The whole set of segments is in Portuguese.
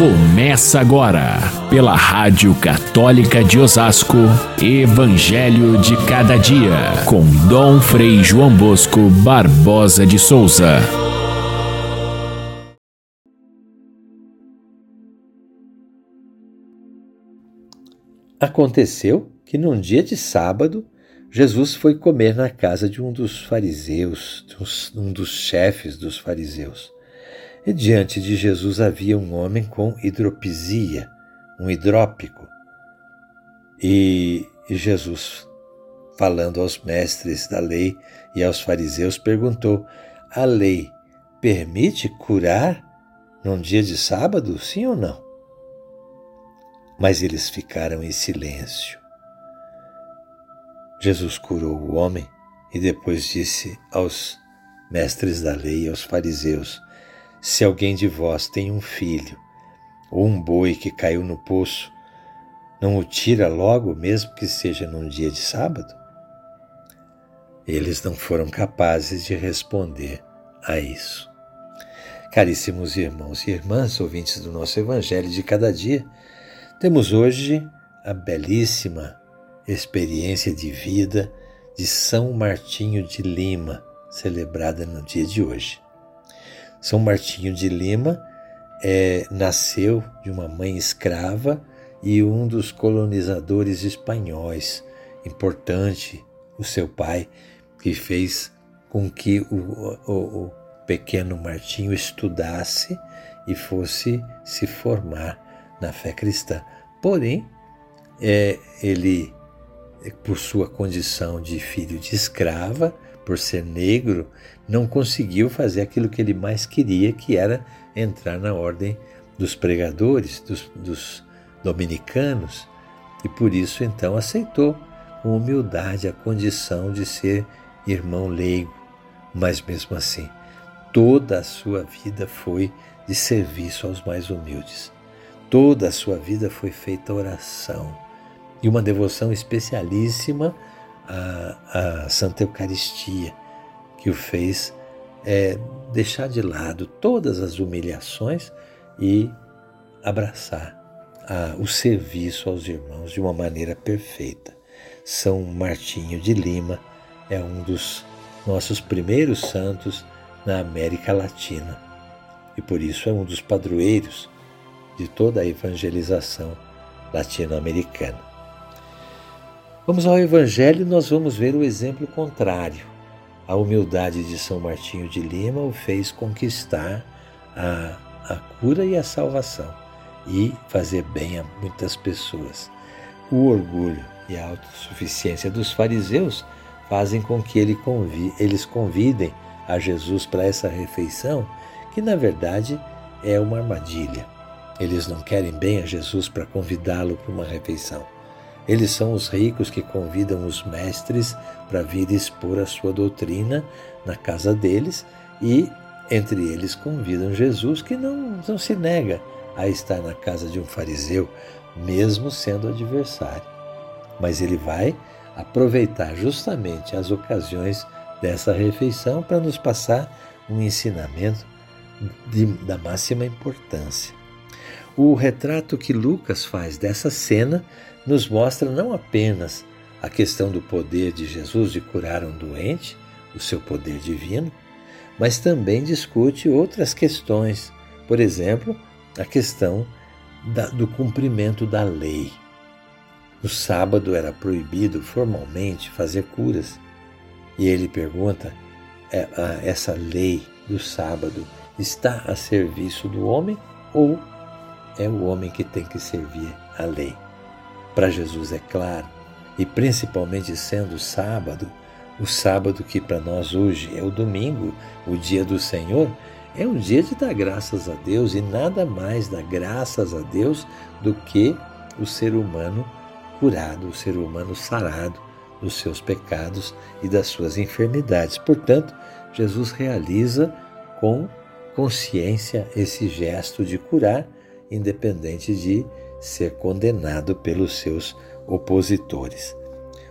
Começa agora, pela Rádio Católica de Osasco, Evangelho de Cada Dia, com Dom Frei João Bosco Barbosa de Souza. Aconteceu que num dia de sábado, Jesus foi comer na casa de um dos fariseus, um dos chefes dos fariseus. E diante de Jesus havia um homem com hidropisia, um hidrópico. E, Jesus, falando aos mestres da lei e aos fariseus, perguntou: A lei permite curar num dia de sábado, sim ou não? Mas eles ficaram em silêncio. Jesus curou o homem e depois disse aos mestres da lei e aos fariseus: se alguém de vós tem um filho ou um boi que caiu no poço, não o tira logo, mesmo que seja num dia de sábado? Eles não foram capazes de responder a isso. Caríssimos irmãos e irmãs, ouvintes do nosso Evangelho de cada dia, temos hoje a belíssima experiência de vida de São Martinho de Lima, celebrada no dia de hoje. São Martinho de Lima é, nasceu de uma mãe escrava e um dos colonizadores espanhóis, importante, o seu pai, que fez com que o, o, o pequeno Martinho estudasse e fosse se formar na fé cristã. Porém, é, ele, por sua condição de filho de escrava, por ser negro, não conseguiu fazer aquilo que ele mais queria, que era entrar na ordem dos pregadores, dos, dos dominicanos, e por isso então aceitou com humildade a condição de ser irmão leigo. Mas mesmo assim, toda a sua vida foi de serviço aos mais humildes. Toda a sua vida foi feita oração e uma devoção especialíssima a, a Santa Eucaristia, que o fez é, deixar de lado todas as humilhações e abraçar a, o serviço aos irmãos de uma maneira perfeita. São Martinho de Lima é um dos nossos primeiros santos na América Latina e por isso é um dos padroeiros de toda a evangelização latino-americana. Vamos ao Evangelho e nós vamos ver o exemplo contrário. A humildade de São Martinho de Lima o fez conquistar a, a cura e a salvação e fazer bem a muitas pessoas. O orgulho e a autossuficiência dos fariseus fazem com que ele eles convidem a Jesus para essa refeição, que na verdade é uma armadilha. Eles não querem bem a Jesus para convidá-lo para uma refeição. Eles são os ricos que convidam os mestres para vir expor a sua doutrina na casa deles e, entre eles, convidam Jesus, que não, não se nega a estar na casa de um fariseu, mesmo sendo adversário. Mas ele vai aproveitar justamente as ocasiões dessa refeição para nos passar um ensinamento de, da máxima importância. O retrato que Lucas faz dessa cena nos mostra não apenas a questão do poder de Jesus de curar um doente, o seu poder divino, mas também discute outras questões, por exemplo, a questão da, do cumprimento da lei. No sábado era proibido formalmente fazer curas. E ele pergunta: é, essa lei do sábado está a serviço do homem ou é o homem que tem que servir a lei? Para Jesus é claro, e principalmente sendo sábado, o sábado que para nós hoje é o domingo, o dia do Senhor, é um dia de dar graças a Deus e nada mais dá graças a Deus do que o ser humano curado, o ser humano sarado dos seus pecados e das suas enfermidades. Portanto, Jesus realiza com consciência esse gesto de curar, independente de ser condenado pelos seus opositores.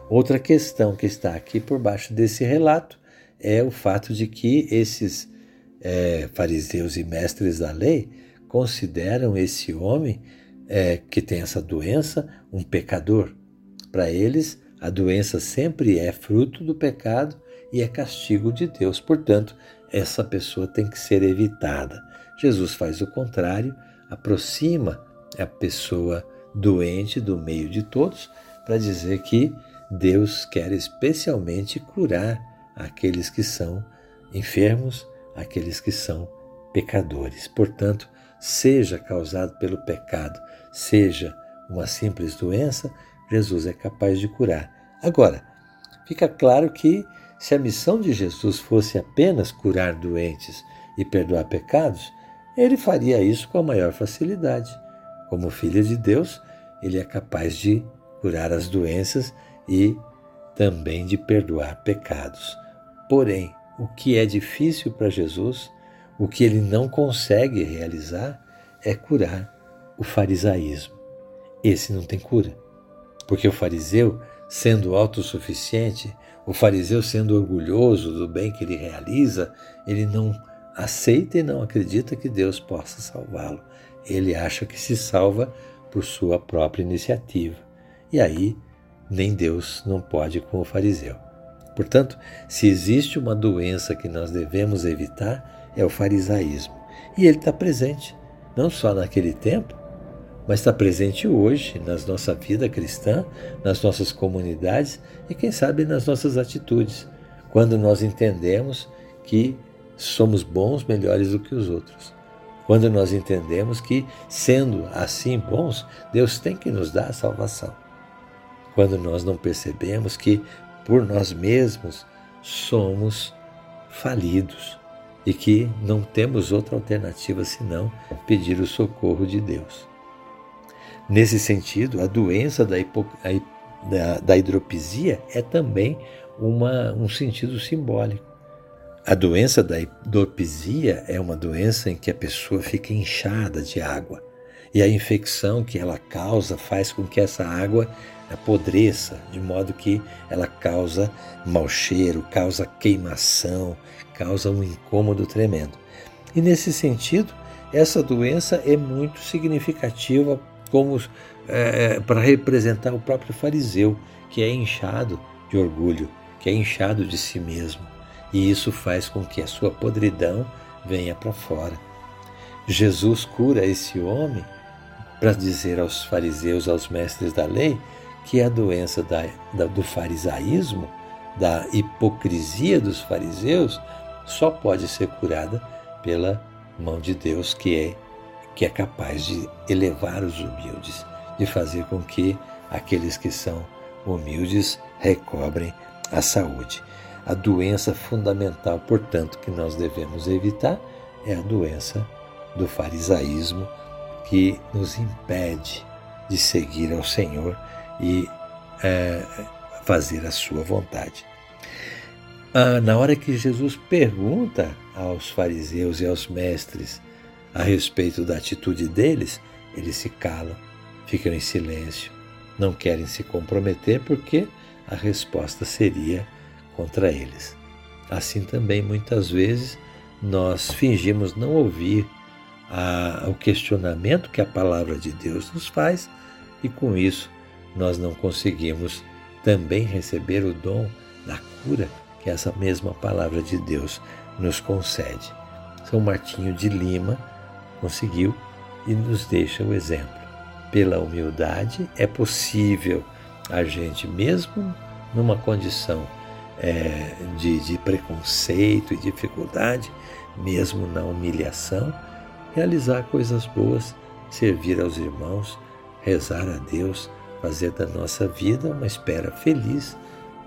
Outra questão que está aqui por baixo desse relato é o fato de que esses é, fariseus e mestres da lei consideram esse homem é, que tem essa doença um pecador. Para eles, a doença sempre é fruto do pecado e é castigo de Deus. Portanto, essa pessoa tem que ser evitada. Jesus faz o contrário, aproxima a pessoa doente do meio de todos para dizer que Deus quer especialmente curar aqueles que são enfermos, aqueles que são pecadores. Portanto, seja causado pelo pecado, seja uma simples doença, Jesus é capaz de curar. Agora, fica claro que se a missão de Jesus fosse apenas curar doentes e perdoar pecados, ele faria isso com a maior facilidade. Como filho de Deus, ele é capaz de curar as doenças e também de perdoar pecados. Porém, o que é difícil para Jesus, o que ele não consegue realizar, é curar o farisaísmo. Esse não tem cura. Porque o fariseu, sendo autossuficiente, o fariseu sendo orgulhoso do bem que ele realiza, ele não aceita e não acredita que Deus possa salvá-lo. Ele acha que se salva por sua própria iniciativa. E aí, nem Deus não pode com o fariseu. Portanto, se existe uma doença que nós devemos evitar, é o farisaísmo. E ele está presente, não só naquele tempo, mas está presente hoje na nossa vida cristã, nas nossas comunidades e, quem sabe, nas nossas atitudes, quando nós entendemos que somos bons, melhores do que os outros. Quando nós entendemos que, sendo assim bons, Deus tem que nos dar a salvação. Quando nós não percebemos que, por nós mesmos, somos falidos e que não temos outra alternativa senão pedir o socorro de Deus. Nesse sentido, a doença da, hipo, da, da hidropisia é também uma, um sentido simbólico. A doença da hidropisia é uma doença em que a pessoa fica inchada de água e a infecção que ela causa faz com que essa água apodreça, de modo que ela causa mau cheiro, causa queimação, causa um incômodo tremendo. E nesse sentido, essa doença é muito significativa como é, é, para representar o próprio fariseu, que é inchado de orgulho, que é inchado de si mesmo. E isso faz com que a sua podridão venha para fora. Jesus cura esse homem para dizer aos fariseus, aos mestres da lei, que a doença da, da, do farisaísmo, da hipocrisia dos fariseus, só pode ser curada pela mão de Deus, que é que é capaz de elevar os humildes, de fazer com que aqueles que são humildes recobrem a saúde. A doença fundamental, portanto, que nós devemos evitar é a doença do farisaísmo que nos impede de seguir ao Senhor e é, fazer a sua vontade. Ah, na hora que Jesus pergunta aos fariseus e aos mestres a respeito da atitude deles, eles se calam, ficam em silêncio, não querem se comprometer porque a resposta seria contra eles. Assim também, muitas vezes, nós fingimos não ouvir a, o questionamento que a palavra de Deus nos faz e com isso nós não conseguimos também receber o dom da cura que essa mesma palavra de Deus nos concede. São Martinho de Lima conseguiu e nos deixa o exemplo. Pela humildade é possível a gente, mesmo numa condição é, de, de preconceito e dificuldade, mesmo na humilhação, realizar coisas boas, servir aos irmãos, rezar a Deus, fazer da nossa vida uma espera feliz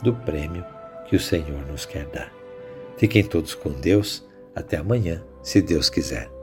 do prêmio que o Senhor nos quer dar. Fiquem todos com Deus. Até amanhã, se Deus quiser.